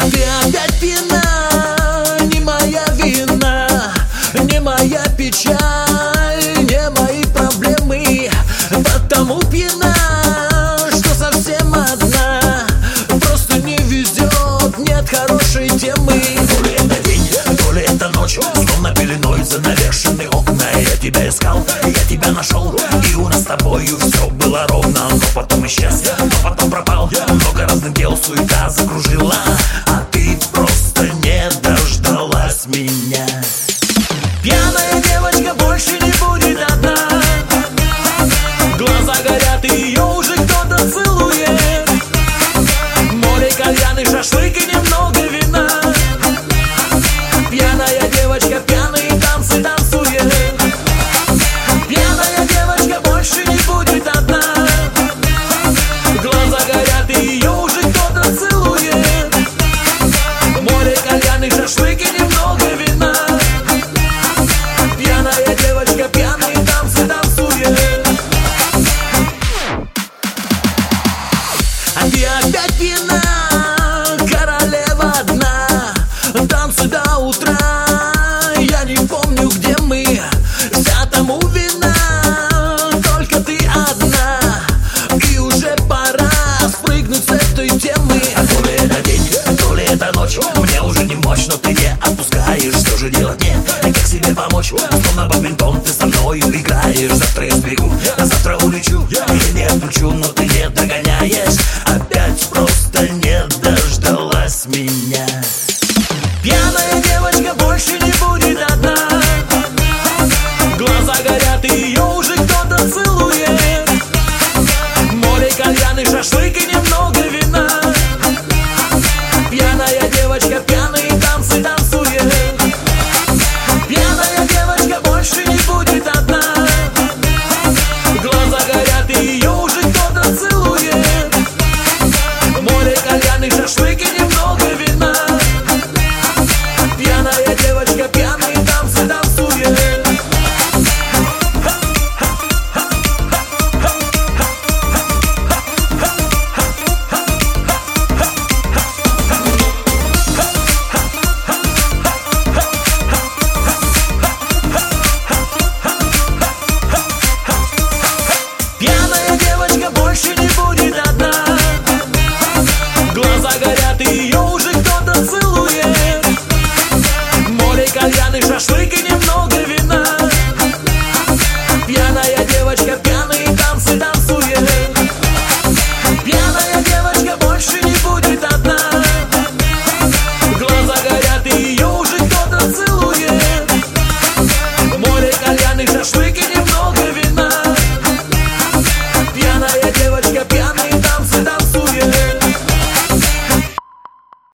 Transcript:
Опять пьяна, не моя вина, не моя печаль, пеленой занавешены окна. Я тебя искал, я тебя нашел И у нас с тобою все было ровно. Но потом исчез, но потом пропал. Много разных дел суета закружила А ты просто не дождалась меня. Пьяная девочка больше не будет одна. Глаза горят и ее уже кто-то целует. Море кальян и шашлык пьяна, королева одна Танцы до утра, я не помню, где мы. Вся тому вина, только ты одна. И уже пора спрыгнуть с этой темы. То ли это день, то ли это ночь. Мне уже не мощь, но ты не отпускаешь. Что же делать мне, и как себе помочь? Словно бадминтон ты со мною играешь. Завтра я сбегу, а завтра улечу. Я не отключу, но ты не догоняешь